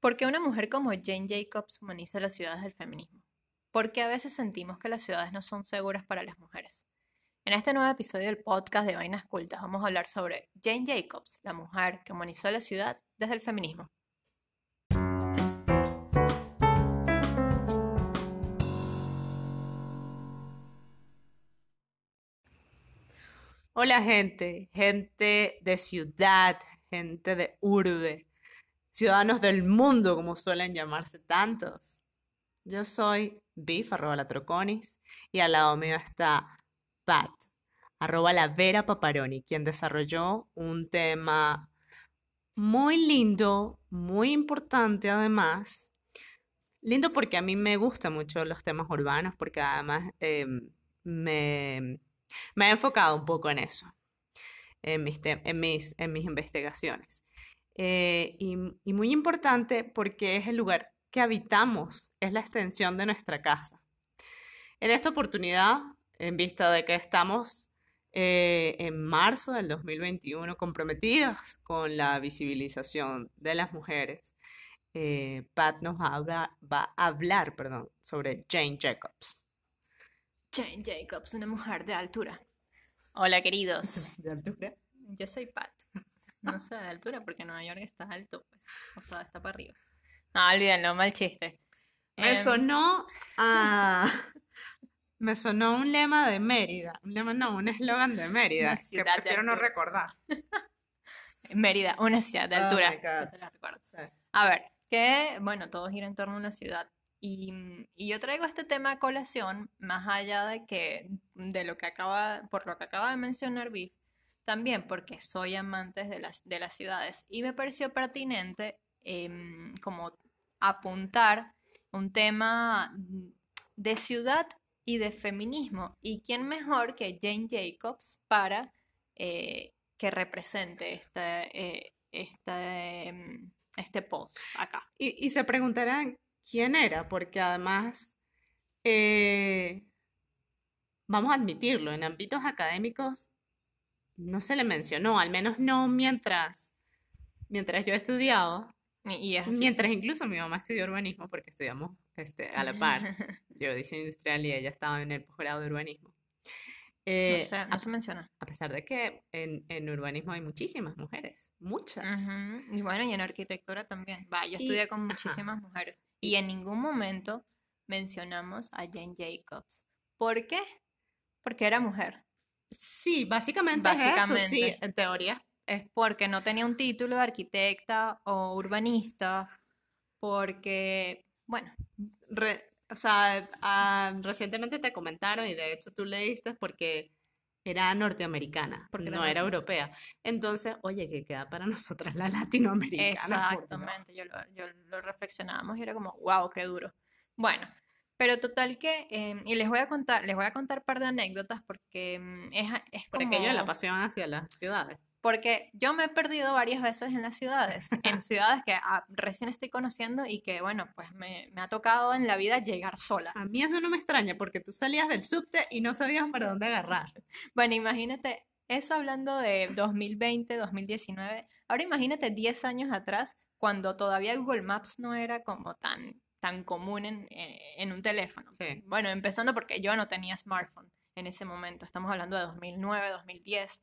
¿Por qué una mujer como Jane Jacobs humaniza las ciudades del feminismo? ¿Por qué a veces sentimos que las ciudades no son seguras para las mujeres? En este nuevo episodio del podcast de Vainas Cultas vamos a hablar sobre Jane Jacobs, la mujer que humanizó la ciudad desde el feminismo. Hola gente, gente de ciudad, gente de urbe, ciudadanos del mundo, como suelen llamarse tantos. Yo soy Biff, arroba la Troconis, y al lado mío está Pat, arroba la Vera Paparoni, quien desarrolló un tema muy lindo, muy importante además. Lindo porque a mí me gustan mucho los temas urbanos, porque además em, me, he enfocado un poco en eso, en mis, en mis investigaciones. Eh, y, y muy importante porque es el lugar que habitamos, es la extensión de nuestra casa. En esta oportunidad, en vista de que estamos eh, en marzo del 2021 comprometidas con la visibilización de las mujeres, eh, Pat nos va a, va a hablar perdón, sobre Jane Jacobs. Jane Jacobs, una mujer de altura. Hola, queridos. ¿De altura? Yo soy Pat. No sé de altura porque Nueva York está alto, pues. O sea, está para arriba. No, olvídenlo, mal chiste. Me Em, sonó a... Me sonó un lema de Mérida. Un lema, no, un eslogan de Mérida. Que prefiero no recordar. Mérida, una ciudad de Oh altura. recuerdo. Sí. A ver, que, bueno, todo gira en torno a una ciudad. Y, y yo traigo este tema a colación, más allá de que, de lo que acaba, por lo que acaba de mencionar Biff, también porque soy amante de las, de las ciudades. Y me pareció pertinente em, como apuntar un tema de ciudad y de feminismo. ¿Y quién mejor que Jane Jacobs para eh, que represente este, eh, este, em, este post acá? Y, y se preguntarán quién era, porque además, eh, vamos a admitirlo, en ámbitos académicos no se le mencionó, al menos no mientras, mientras yo he estudiado, Y, es mientras incluso mi mamá estudió urbanismo, porque estudiamos este, a la par, yo diseño industrial y ella estaba en el posgrado de urbanismo. No Eh, a, no se menciona. a pesar de que en, en urbanismo hay muchísimas mujeres, muchas. Y bueno, y en arquitectura también. Va, yo Y- estudié con ajá. muchísimas mujeres. Y en ningún momento mencionamos a Jane Jacobs. ¿Por qué? Porque era mujer. Sí, básicamente, es eso, sí, Básicamente. en teoría es Porque no tenía un título de arquitecta o urbanista. Porque, bueno, Re- o sea, ah, recientemente te comentaron y de hecho tú leíste porque era norteamericana, Porque no era europea. Entonces, oye, que queda para nosotras la latinoamericana. Exactamente, yo lo, yo lo reflexionábamos y era como, wow, qué duro. Bueno, pero total que, em, y les voy a contar, les voy a contar un par de anécdotas porque em, es, es como, aquello de la pasión hacia las ciudades. porque yo me he perdido varias veces en las ciudades, en ciudades que ah, recién estoy conociendo y que, bueno, pues me, me ha tocado en la vida llegar sola. A mí eso no me extraña porque tú salías del subte y no sabías para dónde agarrar. Bueno, imagínate, eso hablando de 2020, 2019, ahora imagínate 10 años atrás, cuando todavía Google Maps no era como tan, tan común en, en un teléfono. Sí. Bueno, empezando porque yo no tenía smartphone en ese momento, estamos hablando de 2009, 2010,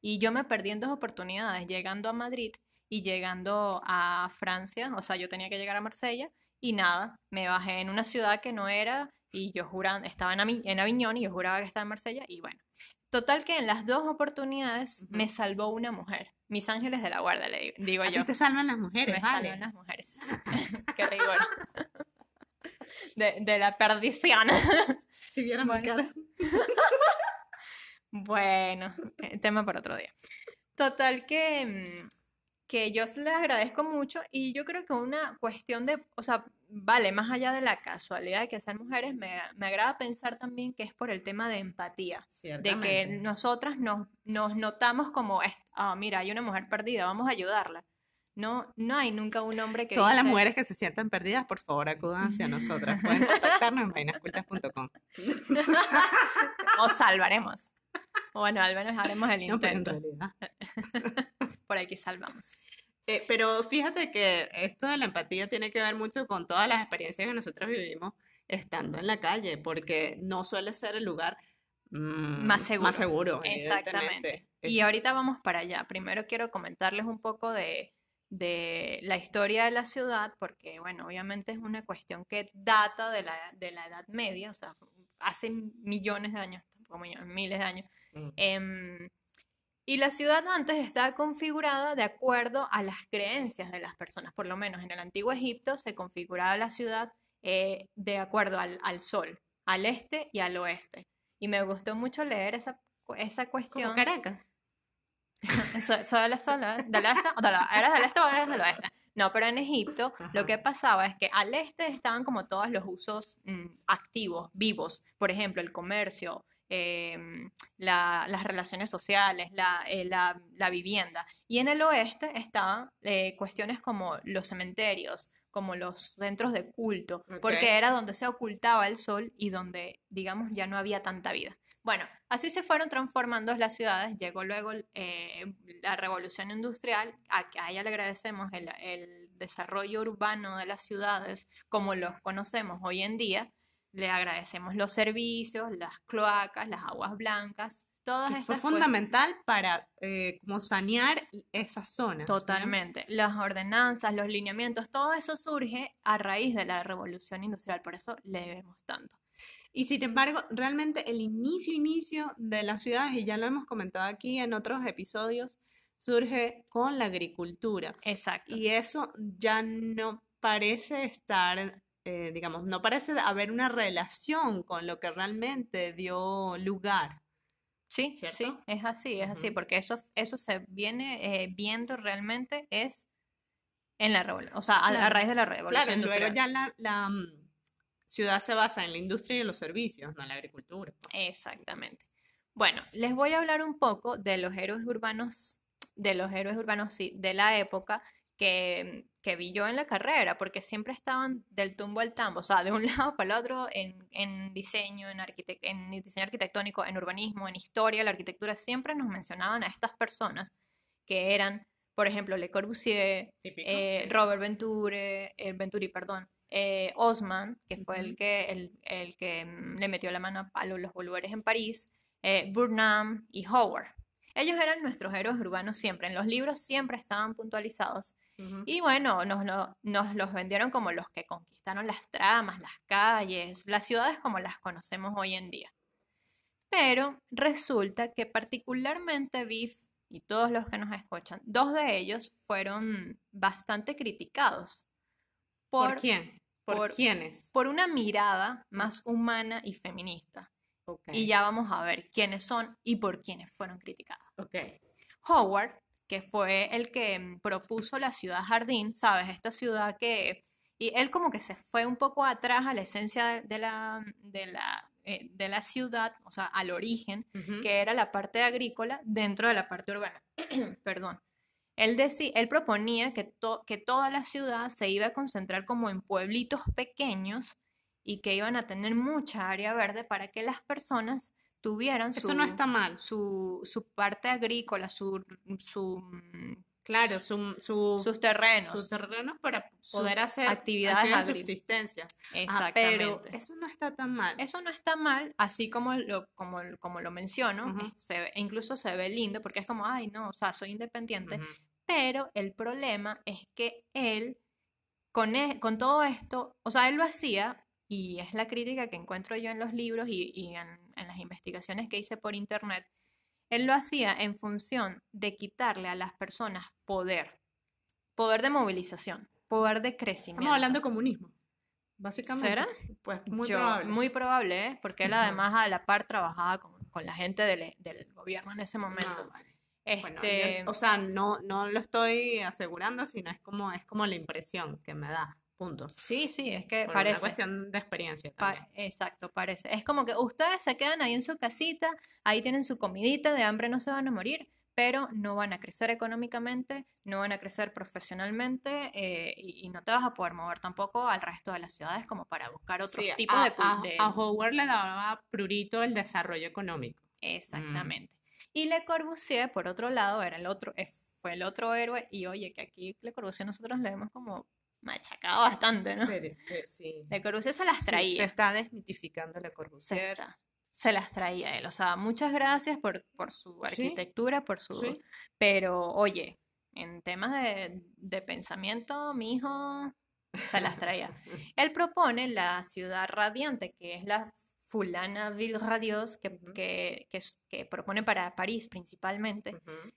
y yo me perdí en dos oportunidades, llegando a Madrid y llegando a Francia, o sea, yo tenía que llegar a Marsella, y nada, me bajé en una ciudad que no era, y yo juraba, estaba en, Ami- en Aviñón y yo juraba que estaba en Marsella, y bueno. Total que en las dos oportunidades me salvó una mujer. Mis ángeles de la guarda, le digo, digo A yo. ti te salvan las mujeres, Me vale. salvan las mujeres. Qué rigor. De, de la perdición. Si vieran mi Bueno. cara. Bueno, eh, tema para otro día. Total que, mm, que yo les agradezco mucho y yo creo que una cuestión de, o sea, vale, más allá de la casualidad de que sean mujeres, me, me agrada pensar también que es por el tema de empatía. De que nosotras nos, nos notamos como, ah, mira, hay una mujer perdida, vamos a ayudarla. No, no hay nunca un hombre que Todas las dice- mujeres que se sientan perdidas, por favor, acudan hacia nosotras. Pueden contactarnos en vainascultas.com. Os salvaremos. O Bueno, al menos haremos el No, pero en intento. realidad. Por aquí salvamos. Eh, pero fíjate que esto de la empatía tiene que ver mucho con todas las experiencias que nosotros vivimos estando en la calle, porque no suele ser el lugar mm, Más seguro. Más seguro, Exactamente. Y ahorita vamos para allá. Primero quiero comentarles un poco de, de la historia de la ciudad, porque, bueno, obviamente es una cuestión que data de la, de la Edad Media, o sea, hace millones de años, tampoco millones, miles de años. Mm. Em, y la ciudad antes estaba configurada de acuerdo a las creencias de las personas, por lo menos en el antiguo Egipto se configuraba la ciudad eh, de acuerdo al, al sol, al este y al oeste. Y me gustó mucho leer esa, esa Como cuestión. Caracas. So- so del este, del este, o del- ¿Eres del este o eres del oeste? No, pero en Egipto lo que pasaba es que al este estaban como todos los usos mm, activos, vivos. Por ejemplo, el comercio, em, la- las relaciones sociales, la, eh, la- la vivienda. Y en el oeste estaban eh, cuestiones como los cementerios, como los centros de culto, Ok. porque era donde se ocultaba el sol y donde, digamos, ya no había tanta vida. Bueno, así se fueron transformando las ciudades. Llegó luego eh, la revolución industrial, a, a ella le agradecemos el, el desarrollo urbano de las ciudades como los conocemos hoy en día. Le agradecemos los servicios, las cloacas, las aguas blancas, todas Que fue fundamental para eh, como sanear esas zonas. ¿no? Totalmente. Las ordenanzas, los lineamientos, todo eso surge a raíz de la revolución industrial, por eso le debemos tanto. Y sin embargo, realmente el inicio, inicio de las ciudades, y ya lo hemos comentado aquí en otros episodios, surge con la agricultura. Exacto. Y eso ya no parece estar, eh, digamos, no parece haber una relación con lo que realmente dio lugar. Sí, ¿Cierto? sí, es así, es así, porque eso, eso se viene eh, viendo realmente es en la revolución, o sea, a, raíz de la revolución Claro, y luego industrial. ya la, la, mm, ciudad se basa en la industria y en los servicios, no en la agricultura. Exactamente. Bueno, les voy a hablar un poco de los héroes urbanos, de los héroes urbanos, sí, de la época que, que vi yo en la carrera, porque siempre estaban del tumbo al tambo, o sea, de un lado para el otro en, en diseño, en, en diseño arquitectónico, en urbanismo, en historia, la arquitectura, siempre nos mencionaban a estas personas que eran, por ejemplo, Le Corbusier, Típico, eh, sí. Robert Venture, eh, Venturi, perdón, eh, Osman, que fue el que, el, el que mm, le metió la mano a los bolívares en París, eh, Burnham y Howard. Ellos eran nuestros héroes urbanos siempre, en los libros siempre estaban puntualizados. Y bueno, nos, lo- nos los vendieron como los que conquistaron las tramas, las calles, las ciudades como las conocemos hoy en día. Pero resulta que particularmente Biff y todos los que nos escuchan, dos de ellos fueron bastante criticados ¿Por, por, quién? ¿Por, por- quiénes? por una mirada más humana y feminista. Y ya vamos a ver quiénes son y por quiénes fueron criticados. ok. Howard, que fue el que mm, propuso la ciudad jardín, ¿sabes? Esta ciudad que... Y él como que se fue un poco atrás a la esencia de la, de la, eh, de la ciudad, o sea, al origen, que era la parte agrícola dentro de la parte urbana. Perdón. Él, decí- él proponía que, to- que toda la ciudad se iba a concentrar como en pueblitos pequeños y que iban a tener mucha área verde para que las personas tuvieran Eso no su- está mal. su, su parte agrícola, su, su, Claro, su, su- sus terrenos. sus terrenos para poder hacer actividades de subsistencia. Exactamente. pero eso no está tan mal. Eso no está mal, así como lo, como, como lo menciono, Ujú. es- se ve- incluso se ve lindo porque es como, ay, no, o sea, soy independiente, Ujú. pero el problema es que él, con, e- con todo esto, o sea, él lo hacía, y es la crítica que encuentro yo en los libros y, y en, en las investigaciones que hice por internet, él lo hacía en función de quitarle a las personas poder, poder de movilización, poder de crecimiento. Estamos hablando de comunismo, básicamente. ¿Será? Pues muy Yo- probable. Muy probable, ¿eh? Porque él además a la par trabajaba con, con la gente del, del gobierno en ese momento. No, vale. Bueno, Este, yo- o sea, no, no lo estoy asegurando, sino es como, es como la impresión que me da. Punto. sí, sí, es que Por parece. una cuestión de experiencia Pa- también. exacto, parece. Es como que ustedes se quedan ahí en su casita, ahí tienen su comidita, de hambre no se van a morir, pero no van a crecer económicamente, no van a crecer profesionalmente eh, y, y no te vas a poder mover tampoco al resto de las ciudades como para buscar otros Sí, tipos a, de, a- de- a Howard le daba prurito el desarrollo económico. Exactamente. Y Le Corbusier, por otro lado, era el otro, eh, fue el otro héroe. Y oye, que aquí Le Corbusier nosotros le hemos como machacado bastante, ¿no? Pero, eh, sí. Le Corbusier se las Sí, traía. se está desmitificando se, Corbusier. está- se las traía él. O sea, muchas gracias por, por su arquitectura, por su... Sí. Pero, oye, en temas de, de pensamiento, mi hijo se las traía. Él propone la ciudad radiante, que es la Fulana Ville Radios, que, Ujú. que, que es- que propone para París principalmente. Ujú.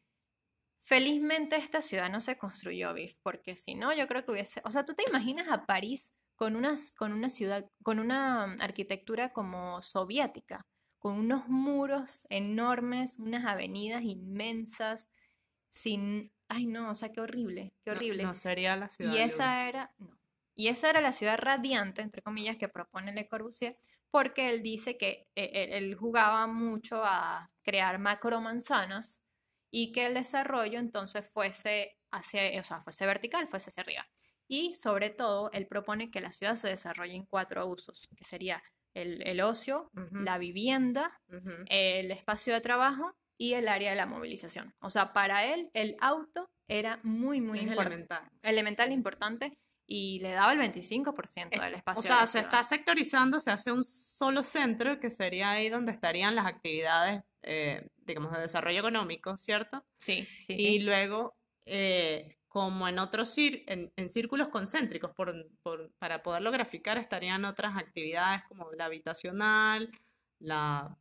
Felizmente esta ciudad no se construyó, Biff, porque si no, yo creo que hubiese... O sea, ¿tú te imaginas a París con unas, con una ciudad, con una arquitectura como soviética, con unos muros enormes, unas avenidas inmensas, sin... Ay, no, o sea, qué horrible, qué horrible. No, sería la ciudad. Y esa luz. era, no. Y esa era la ciudad radiante, entre comillas, que propone Le Corbusier, porque él dice que eh, él, él jugaba mucho a crear macromanzanas y que el desarrollo entonces fuese hacia, o sea, fuese vertical, fuese hacia arriba. Y sobre todo, él propone que la ciudad se desarrolle en cuatro usos, que sería el, el ocio, Ujú, la vivienda, ujú. el espacio de trabajo y el área de la movilización. O sea, para él el auto era muy, muy Es importante elemental. elemental importante y le daba el 25% Es- del espacio. O sea, se está sectorizando, se hace un solo centro que sería ahí donde estarían las actividades, eh, digamos, de desarrollo económico, ¿cierto? Sí, sí, Y sí. luego, eh, como en otros cir- en, en círculos concéntricos, por, por- para poderlo graficar, estarían otras actividades como la habitacional, la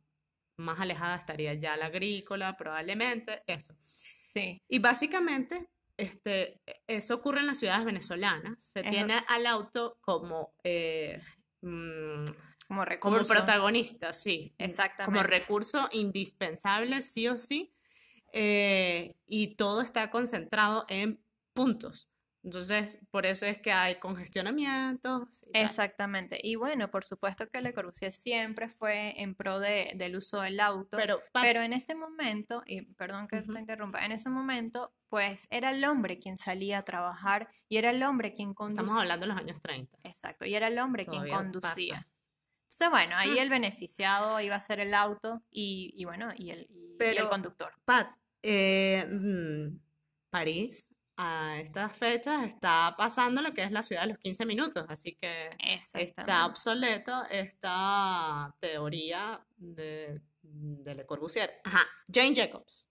más alejada estaría ya la agrícola, probablemente, eso. Sí, Y básicamente, este, eso ocurre en las ciudades venezolanas. Se Es tiene al auto como, eh, mm, como como recurso. protagonista, sí. Como Exactamente. recurso indispensable, sí o sí. eh, y todo está concentrado en puntos. Entonces, por eso es que hay congestionamientos. y. Exactamente. Y bueno, por supuesto que Le Corbusier siempre fue en pro de- del uso del auto. Pero, en ese momento, y perdón que te interrumpa, en ese momento, pues era el hombre quien salía a trabajar y era el hombre quien conducía. estamos hablando de los años 30. Exacto, y era el hombre quien conducía. pasa. Entonces, bueno, ahí Ah. el beneficiado iba a ser el auto y, y bueno, y el, y- y el conductor. Pat, eh, mm, París a estas fechas está pasando lo que es la ciudad de los 15 minutos, así que está obsoleto esta teoría de, de Le Corbusier. Ajá, Jane Jacobs.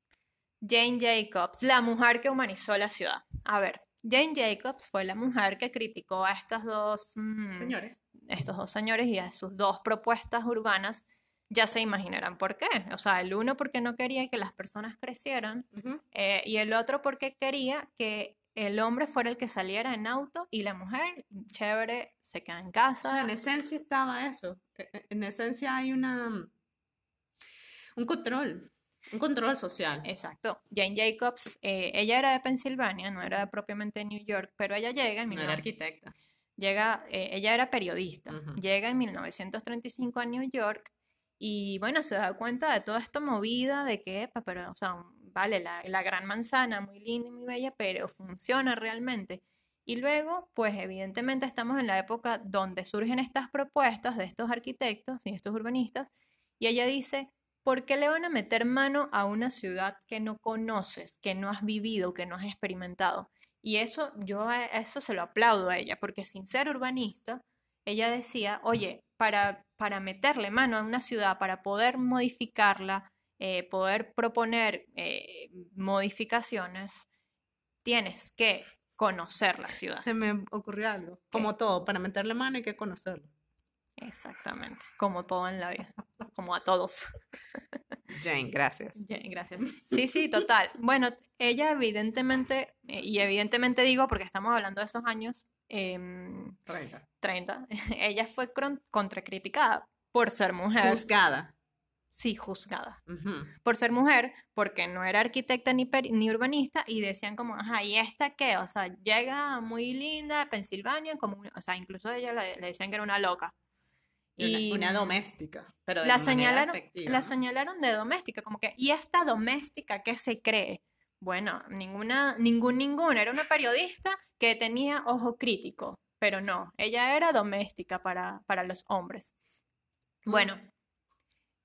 Jane Jacobs, la mujer que humanizó la ciudad. A ver, Jane Jacobs fue la mujer que criticó a estas dos, mm, Señores. estos dos señores y a sus dos propuestas urbanas. Ya se imaginarán por qué. O sea, el uno porque no quería que las personas crecieran eh, y el otro porque quería que el hombre fuera el que saliera en auto y la mujer, chévere, se queda en O casa. sea, en esencia estaba eso. E- e- En esencia hay una un control, un control social. Exacto. Jane Jacobs, eh, ella era de Pensilvania, no era propiamente de New York, pero ella llega en No era 19- arquitecta. llega, eh, ella era periodista, llega en 1935 a New York y bueno, se da cuenta de toda esta movida de que, epa, pero, o sea, vale, la, la gran manzana, muy linda y muy bella, pero funciona realmente. Y luego, pues evidentemente estamos en la época donde surgen estas propuestas de estos arquitectos y estos urbanistas, y ella dice, ¿por qué le van a meter mano a una ciudad que no conoces, que no has vivido, que no has experimentado? Y eso, yo eso se lo aplaudo a ella, porque sin ser urbanista, ella decía, oye, para, para meterle mano a una ciudad, para poder modificarla, eh, poder proponer eh, modificaciones, tienes que conocer la ciudad. Se me ocurrió algo. Como todo, para meterle mano hay que conocerlo. Exactamente, como todo en la vida, como a todos. Jane, gracias. Ya, Gracias. Sí, sí, total. Bueno, ella evidentemente, eh, y evidentemente digo porque estamos hablando de esos años em, 30, ella fue contracriticada por ser mujer. Juzgada. sí, juzgada. Por ser mujer, porque no era arquitecta ni, ni urbanista, y decían como, ajá, ¿y esta qué? O sea, llega muy linda a Pensilvania, como, o sea, incluso ella le, le decían que era una loca. Y una, doméstica, pero de la señalaron, despectiva, la ¿no? señalaron de doméstica, como que, ¿y esta doméstica qué se cree? Bueno, ninguna, ningún, ninguna, era una periodista que tenía ojo crítico, pero no, ella era doméstica para, para los hombres. Bueno,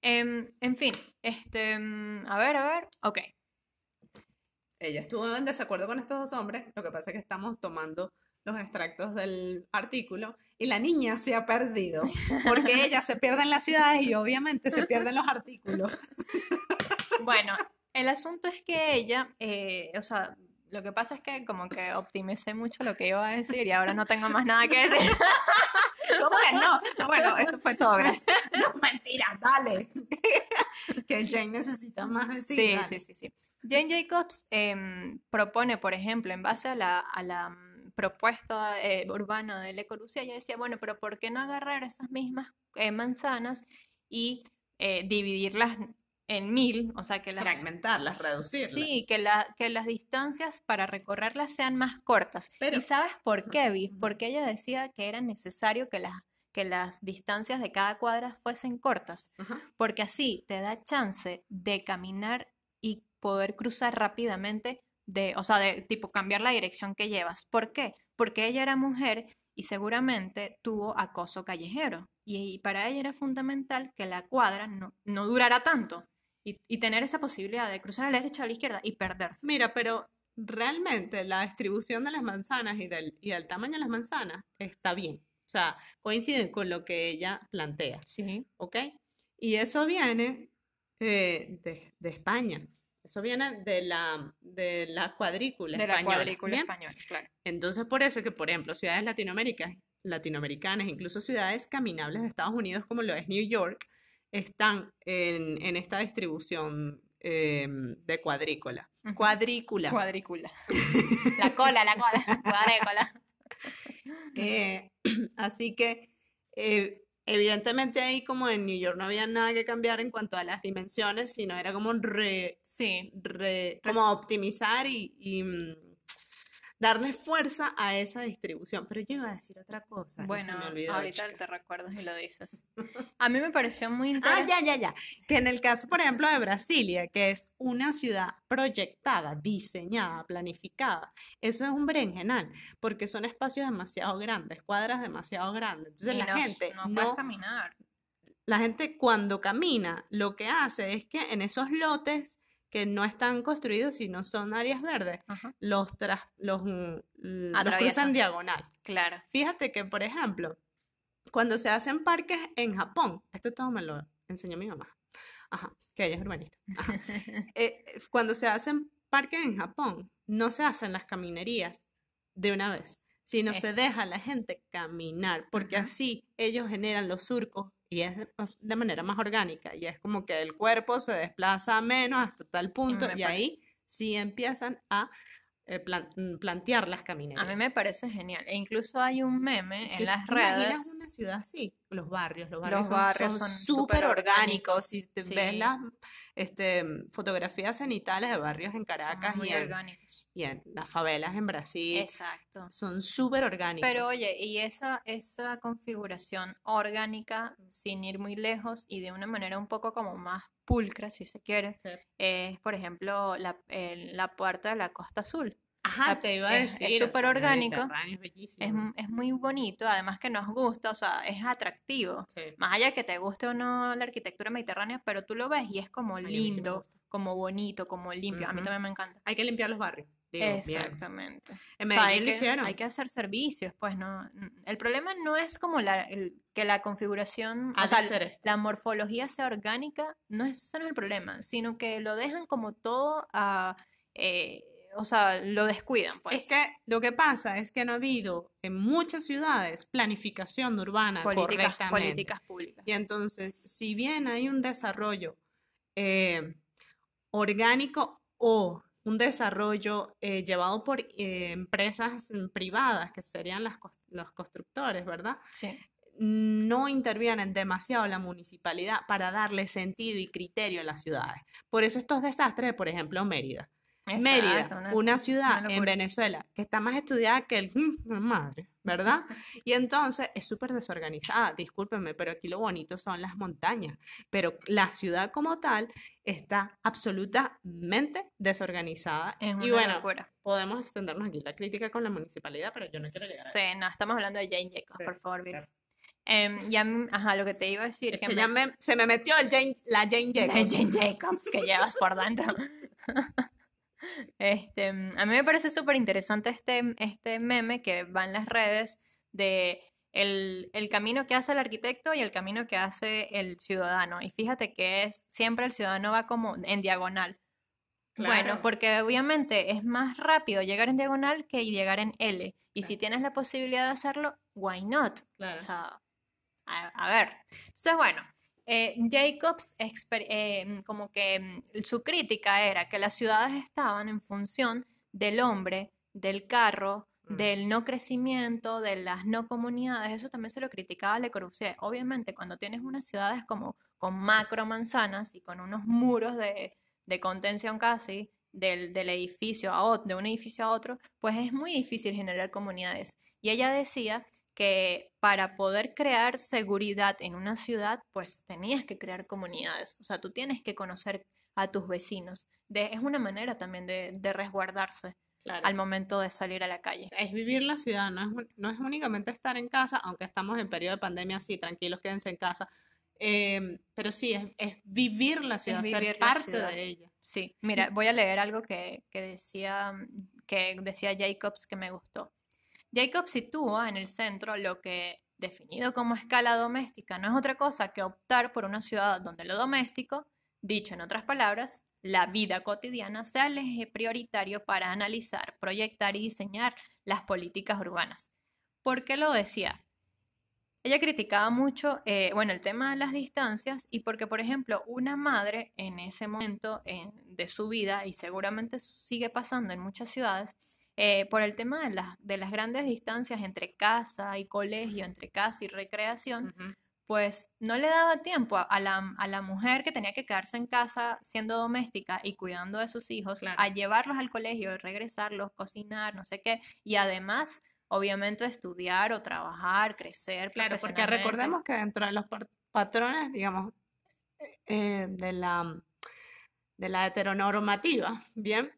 em, en fin, este, mm, a ver, a ver, ok. ella estuvo en desacuerdo con estos dos hombres, lo que pasa es que estamos tomando los extractos del artículo y la niña se ha perdido porque ella se pierde en las ciudades y obviamente se pierden los artículos. Bueno, el asunto es que ella, eh, o sea, lo que pasa es que como que optimicé mucho lo que iba a decir y ahora no tengo más nada que decir. ¿Cómo que no? Bueno, esto fue todo, gracias. No, mentira, dale. que Jane necesita más de. Sí, sí, sí, sí. Jane Jacobs em, propone, por ejemplo, en base a la, a la propuesta eh, urbana de Le Corbusier, ella decía, bueno, pero ¿por qué no agarrar esas mismas eh, manzanas y eh, dividirlas en mil? O sea, que las... Fragmentarlas, reducirlas. Sí, que, la, que las distancias para recorrerlas sean más cortas. Pero- ¿Y sabes por qué, Viv? Porque ella decía que era necesario que las, que las distancias de cada cuadra fuesen cortas, porque así te da chance de caminar y poder cruzar rápidamente, de, o sea, de tipo cambiar la dirección que llevas. ¿Por qué? Porque ella era mujer y seguramente tuvo acoso callejero. Y, para ella era fundamental que la cuadra no, no durara tanto y, y tener esa posibilidad de cruzar a la derecha o a la izquierda y perderse. Mira, pero realmente la distribución de las manzanas y del, y el tamaño de las manzanas está bien. O sea, coincide con lo que ella plantea, Sí. ¿ok? Y eso viene eh, de, de España. Eso viene de la, de la cuadrícula De la española, cuadrícula ¿bien? española, claro. Entonces, por eso es que, por ejemplo, ciudades latinoaméricas, latinoamericanas, incluso ciudades caminables de Estados Unidos, como lo es New York, están en, en esta distribución eh, de cuadrícula. Cuadrícula. Cuadrícula. La cola, la cola. Cuadrícula. Eh, así que, eh, evidentemente ahí como en New York no había nada que cambiar en cuanto a las dimensiones, sino era como re, Sí. re- como optimizar y, y, mm, darle fuerza a esa distribución. Pero yo iba a decir otra cosa. Bueno, me olvidó, ahorita chica. te recuerdas y lo dices. A mí me pareció muy Ah, interesante. ya, ya, ya. Que en el caso, por ejemplo, de Brasilia, que es una ciudad proyectada, diseñada, planificada, eso es un berenjenal, porque son espacios demasiado grandes, cuadras demasiado grandes. Entonces Y la no- gente no no, caminar. la gente cuando camina, lo que hace es que en esos lotes que no están construidos, sino son áreas verdes, Ajá. los, tras- los, mm, los cruzan diagonal. Claro. Fíjate que, por ejemplo, cuando se hacen parques en Japón, esto todo me lo enseñó mi mamá, ajá, que ella es urbanista. Eh, cuando se hacen parques en Japón, no se hacen las caminerías de una vez, sino Eh. se deja a la gente caminar, porque así ellos generan los surcos y es de, de manera más orgánica, y es como que el cuerpo se desplaza menos hasta tal punto, me y pare- ahí sí empiezan a eh, plan- mm, plantear las A caminerías. mí me parece genial. E incluso hay un meme ¿Qué- en las ¿Te imaginas redes. una ciudad así? Los barrios, los barrios Los son- barrios son súper orgánicos. Si te sí. ves las este, fotografías cenitales de barrios en Caracas muy y en, y en las favelas en Brasil, Exacto. son súper orgánicos. Pero oye, y esa, esa configuración orgánica, sin ir muy lejos y de una manera un poco como más pulcra, si se quiere, Sí. es, por ejemplo, la, el- la puerta de la Costa Azul. Ajá, la- te iba a es- súper orgánico, es. Es, muy bonito, además que nos gusta, o sea, es atractivo. Sí. Más allá de que te guste o no la arquitectura mediterránea, pero tú lo ves y es como sí lindo, como bonito, como limpio. A mí también me encanta. Hay que limpiar los barrios. Digo. Exactamente. En O sea, Medellín hay que, hicieron. hay que hacer servicios, pues no. El problema no es como la, el- que la configuración, o sea, la morfología sea orgánica, no es, ese no es el problema, sino que lo dejan como todo a, eh, o sea, lo descuidan, pues. Es que lo que pasa es que no ha habido en muchas ciudades planificación urbana políticas, correctamente. políticas públicas. Y entonces, si bien hay un desarrollo eh, orgánico o un desarrollo eh, llevado por eh, empresas privadas, que serían las los constructores, ¿verdad? Sí. No intervienen demasiado la municipalidad para darle sentido y criterio a las ciudades. Por eso estos desastres, por ejemplo, Mérida. Mérida, Exacto, una, ciudad en locura. Venezuela que está más estudiada que el la madre, ¿verdad? Y entonces es súper desorganizada, discúlpenme, pero aquí lo bonito son las montañas, pero la ciudad como tal está absolutamente desorganizada. Es una y bueno, locura. podemos extendernos aquí la crítica con la municipalidad, pero yo no quiero llegar a eso. Sí, no, estamos hablando de Jane Jacobs, Sí, por favor, Viv. claro. Em, y a mí- ajá, lo que te iba a decir Es que que me- ya me- se me metió el Jane- la Jane Jacobs. Jane Jacobs que llevas por dentro. Este, a mí me parece súper interesante este, este meme que va en las redes de el, el, camino que hace el arquitecto y el camino que hace el ciudadano. Y fíjate que es siempre el ciudadano va como en diagonal. Bueno, porque obviamente es más rápido llegar en diagonal que llegar en L. Y si tienes la posibilidad de hacerlo, why not? O sea, a, ver. Entonces, bueno, eh, Jacobs eh, como que mm, su crítica era que las ciudades estaban en función del hombre, del carro, mm. del no crecimiento, de las no comunidades. Eso también se lo criticaba Le Corbusier. Obviamente, cuando tienes unas ciudades como con macro manzanas y con unos muros de de contención casi del, edificio a otro, de un edificio a otro, pues es muy difícil generar comunidades. Y ella decía que para poder crear seguridad en una ciudad, pues tenías que crear comunidades. O sea, tú tienes que conocer a tus vecinos. De, es una manera también de, resguardarse. al momento de salir a la calle. Es vivir la ciudad, no es, no es únicamente estar en casa, aunque estamos en periodo de pandemia, sí, tranquilos, quédense en casa, Em, pero sí, es, vivir la ciudad, ser parte de ella. Sí, mira, voy a leer algo que, decía, que decía Jacobs que me gustó. Jacobs sitúa en el centro lo que, definido como escala doméstica, no es otra cosa que optar por una ciudad donde lo doméstico, dicho en otras palabras, la vida cotidiana, sea el eje prioritario para analizar, proyectar y diseñar las políticas urbanas. ¿Por qué lo decía? Ella criticaba mucho, eh, bueno, el tema de las distancias y porque, por ejemplo, una madre en ese momento de su vida, y seguramente sigue pasando en muchas ciudades, eh, por el tema de, de, las grandes distancias entre casa y colegio, entre casa y recreación, pues no le daba tiempo a, la, a, la, mujer que tenía que quedarse en casa siendo doméstica y cuidando de sus hijos, a llevarlos al colegio, regresarlos, cocinar, no sé qué, y además obviamente estudiar o trabajar, crecer. Claro, porque recordemos que dentro de los patrones, digamos, eh, de, la, de la heteronormativa, ¿bien?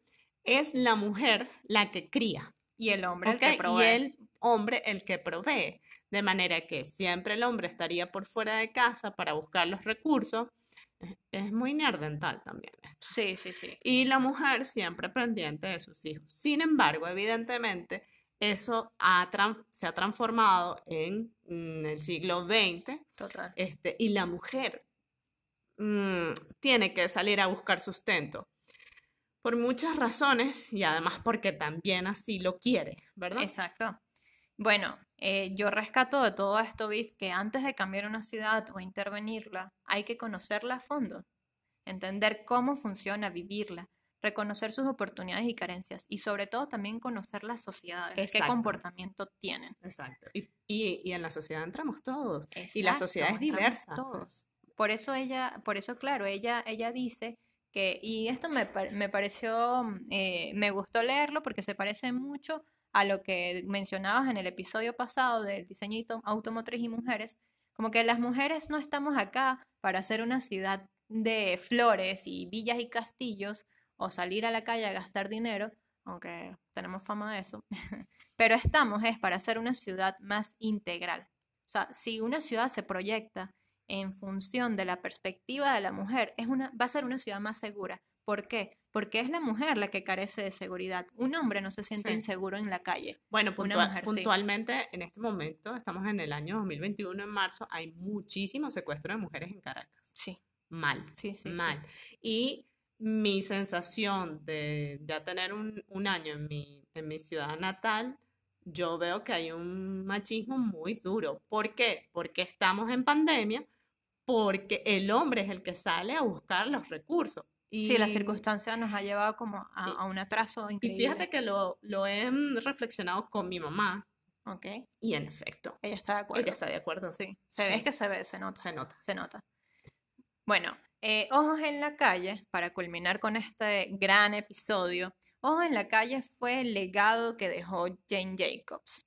Es la mujer la que cría. Y el hombre el que provee. Y el hombre el que provee. De manera que siempre el hombre estaría por fuera de casa para buscar los recursos. Es muy nerdental también esto. Sí, sí, sí. Y la mujer siempre pendiente de sus hijos. Sin embargo, evidentemente, eso se ha transformado en, mm, el siglo XX. Total. Este, y la mujer mm, tiene que salir a buscar sustento. Por muchas razones y además porque también así lo quiere, ¿verdad? Exacto. Bueno, eh, yo rescato de todo esto, Biff, que antes de cambiar una ciudad o intervenirla, hay que conocerla a fondo, entender cómo funciona, vivirla, reconocer sus oportunidades y carencias y sobre todo también conocer las sociedades, qué comportamiento tienen. Exacto. Y, y, en la sociedad entramos todos. y la sociedad es diversa. Todos. Por eso ella, por eso claro, ella, ella dice y esto me, me pareció, eh, me gustó leerlo porque se parece mucho a lo que mencionabas en el episodio pasado del diseño automotriz y mujeres, como que las mujeres no estamos acá para hacer una ciudad de flores y villas y castillos, o salir a la calle a gastar dinero, aunque tenemos fama de eso, pero estamos es para hacer una ciudad más integral. O sea, si una ciudad se proyecta en función de la perspectiva de la mujer, es una, va a ser una ciudad más segura. ¿Por qué? Porque es la mujer la que carece de seguridad. Un hombre no se siente inseguro en la calle. Bueno, puntualmente en este momento, estamos en el año 2021, en marzo, hay muchísimo secuestro de mujeres en Caracas. Sí. Mal. Sí, sí. Mal. Y mi sensación de ya tener un, año en mi, en mi ciudad natal, yo veo que hay un machismo muy duro. ¿Por qué? Porque estamos en pandemia, porque el hombre es el que sale a buscar los recursos. Y, sí, la circunstancia nos ha llevado como a, un atraso increíble. Y fíjate que lo, lo, he reflexionado con mi mamá. Ok. Y en efecto. Ella está de acuerdo. Ella está de acuerdo. Sí. Se ve, es que se ve, se nota. Se nota. Se nota. Bueno, eh, Ojos en la calle, para culminar con este gran episodio, Ojos en la calle fue el legado que dejó Jane Jacobs.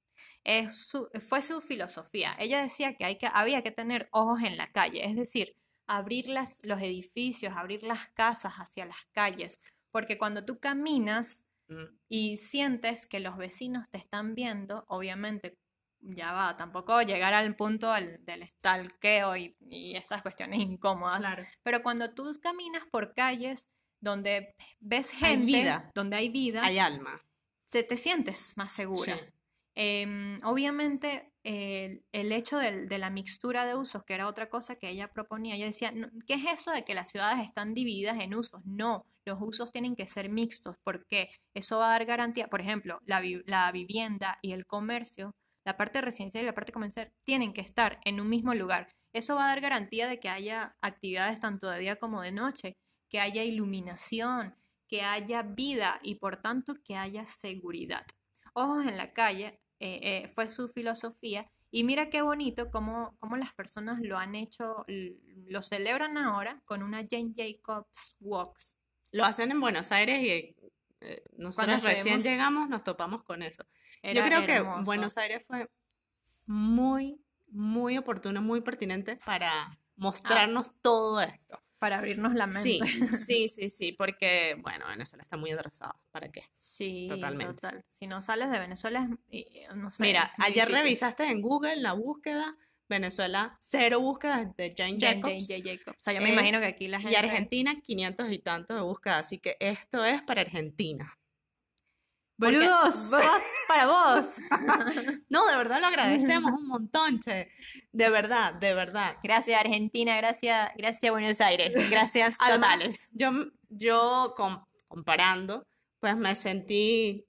Fue su filosofía. Ella decía que, hay que había que tener ojos en la calle, es decir, abrir los edificios, abrir las casas hacia las calles, porque cuando tú caminas mm. y sientes que los vecinos te están viendo, obviamente ya va, tampoco llegar al punto del stalkeo y, y, estas cuestiones incómodas. Pero cuando tú caminas por calles donde ves Hay gente, vida. donde hay vida, Hay alma. se te sientes más segura. Sí. Em, obviamente, el, hecho de la mixtura de usos, que era otra cosa que ella proponía, ella decía, "No, ¿qué es eso de que las ciudades están divididas en usos? No, los usos tienen que ser mixtos, porque eso va a dar garantía. Por ejemplo, la, la vivienda y el comercio, la parte residencial y la parte comercial, tienen que estar en un mismo lugar. Eso va a dar garantía de que haya actividades tanto de día como de noche, que haya iluminación, que haya vida y por tanto que haya seguridad ojos en la calle, eh, eh, fue su filosofía. Y mira qué bonito cómo, cómo las personas lo han hecho, lo celebran ahora con una Jane Jacobs Walks. Lo hacen en Buenos Aires y eh, nosotros recién llegamos nos topamos con eso. Yo creo que. Buenos Aires fue muy, muy oportuno, muy pertinente para mostrarnos todo esto. Para abrirnos la mente. Sí, sí, sí, sí, porque, bueno, Venezuela está muy atrasada. ¿Para qué? Sí, Totalmente. total. Si no sales de Venezuela, no sé. Mira, ayer difícil. revisaste en Google la búsqueda, Venezuela, cero búsquedas de Jane Jane- Jacobs. Jane Jacobs. O sea, yo me Eh, imagino que aquí la gente... Y Argentina, 500 y tantos de búsqueda, así que esto es para Argentina. ¡Boludos! ¡Para vos! No, de verdad lo agradecemos un montón, che. De verdad, de verdad. Gracias Argentina, gracias, gracias Buenos Aires, gracias Además, totales. Yo, yo com- comparando, pues me sentí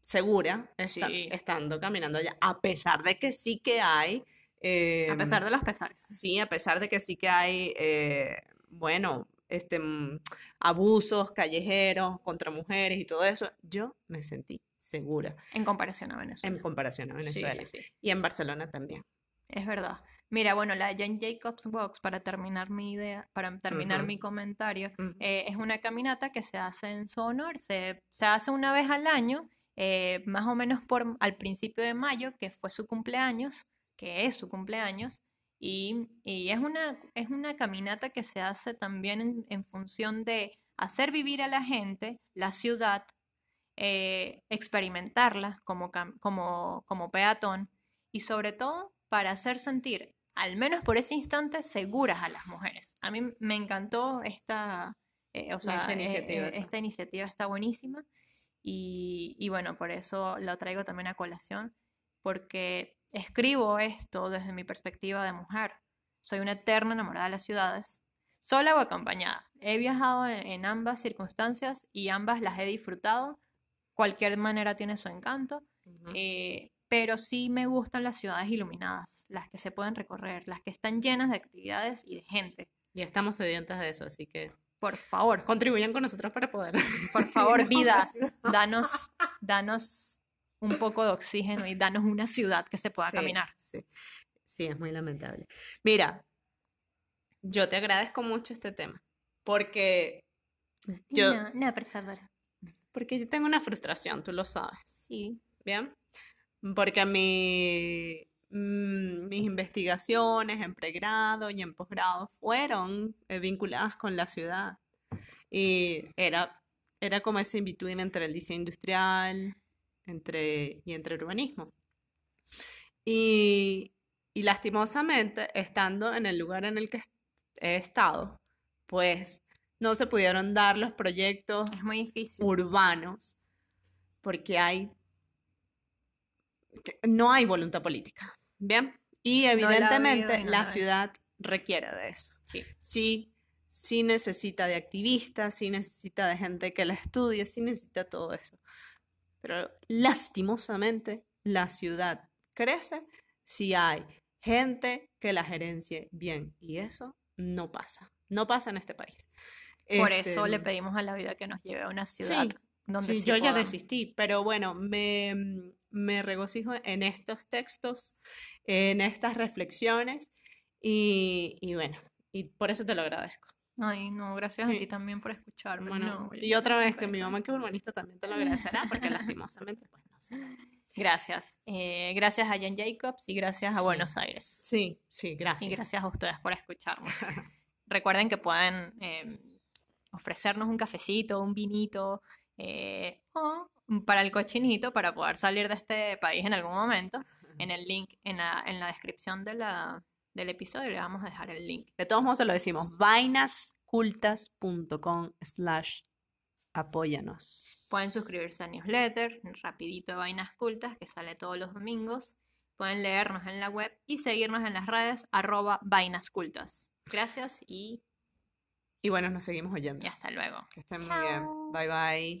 segura esta- Sí. estando caminando allá, a pesar de que sí que hay, eh, A pesar de los pesares. sí, a pesar de que sí que hay, eh, bueno, este, mm, abusos callejeros contra mujeres y todo eso, yo me sentí segura En comparación a Venezuela. en comparación a Venezuela. sí, sí. Y en Barcelona también. Es verdad. Mira, bueno, la Jane Jacobs Box, para terminar mi idea, para terminar mi comentario, eh, es una caminata que se hace en su honor. Se, se hace una vez al año, eh, más o menos por, al principio de mayo, que fue su cumpleaños, que es su cumpleaños. Y, y es una, es una caminata que se hace también en, en función de hacer vivir a la gente la ciudad, eh, experimentarla como, como, como peatón y sobre todo para hacer sentir, al menos por ese instante, seguras a las mujeres. A mí me encantó esta, eh, o sea, Esa eh, iniciativa, eh, esta iniciativa está buenísima y, y bueno, por eso la traigo también a colación, porque escribo esto desde mi perspectiva de mujer. Soy una eterna enamorada de las ciudades, sola o acompañada. He viajado en, ambas circunstancias y ambas las he disfrutado. Cualquier manera tiene su encanto, eh, pero sí me gustan las ciudades iluminadas, las que se pueden recorrer, las que están llenas de actividades y de gente. Y estamos sedientas de eso, así que Por favor, contribuyan con nosotros para poder. por favor, vida, danos, danos un poco de oxígeno y danos una ciudad que se pueda Sí, caminar. Sí, sí, es muy lamentable. Mira, yo te agradezco mucho este tema, porque yo, No, no, por favor. porque yo tengo una frustración, tú lo sabes, Sí. ¿bien? Porque mi, mis investigaciones en pregrado y en posgrado fueron eh, vinculadas con la ciudad. Y era, era como ese in-between entre el diseño industrial entre, y entre urbanismo. Y, y lastimosamente, estando en el lugar en el que he estado, pues no se pudieron dar los proyectos Es muy difícil. urbanos porque hay no hay voluntad política, ¿bien? Y evidentemente no la la ciudad requiere de eso. Sí. Sí, sí necesita de activistas, sí necesita de gente que la estudie, sí necesita todo eso. Pero lastimosamente la ciudad crece si hay gente que la gerencie bien y eso no pasa. No pasa en este país. Por Este, eso le pedimos a la vida que nos lleve a una ciudad Sí, donde Sí, sí yo ya desistí, pero bueno, me, me regocijo en estos textos, en estas reflexiones y, y bueno, y por eso te lo agradezco. Ay, no, gracias a ti también por escucharme. Bueno, no, y otra vez que mi mamá que urbanista también te lo agradecerá, porque lastimosamente, pues no sé. Gracias. Eh, gracias a Jan Jacobs y gracias a Sí. Buenos Aires. Sí, sí, gracias. Y gracias a ustedes por escucharnos. Recuerden que pueden eh, ofrecernos un cafecito, un vinito eh, o para el cochinito para poder salir de este país en algún momento. En el link, en la, en la descripción de la, del episodio le vamos a dejar el link. De todos modos se lo decimos, vainas vainascultas.com slash apóyanos. Pueden suscribirse al newsletter, rapidito de Vainas Cultas, que sale todos los domingos. Pueden leernos en la web y seguirnos en las redes arroba Vainas Cultas. Gracias y, Y bueno, nos seguimos oyendo. y hasta luego. Que estén muy bien. Bye bye.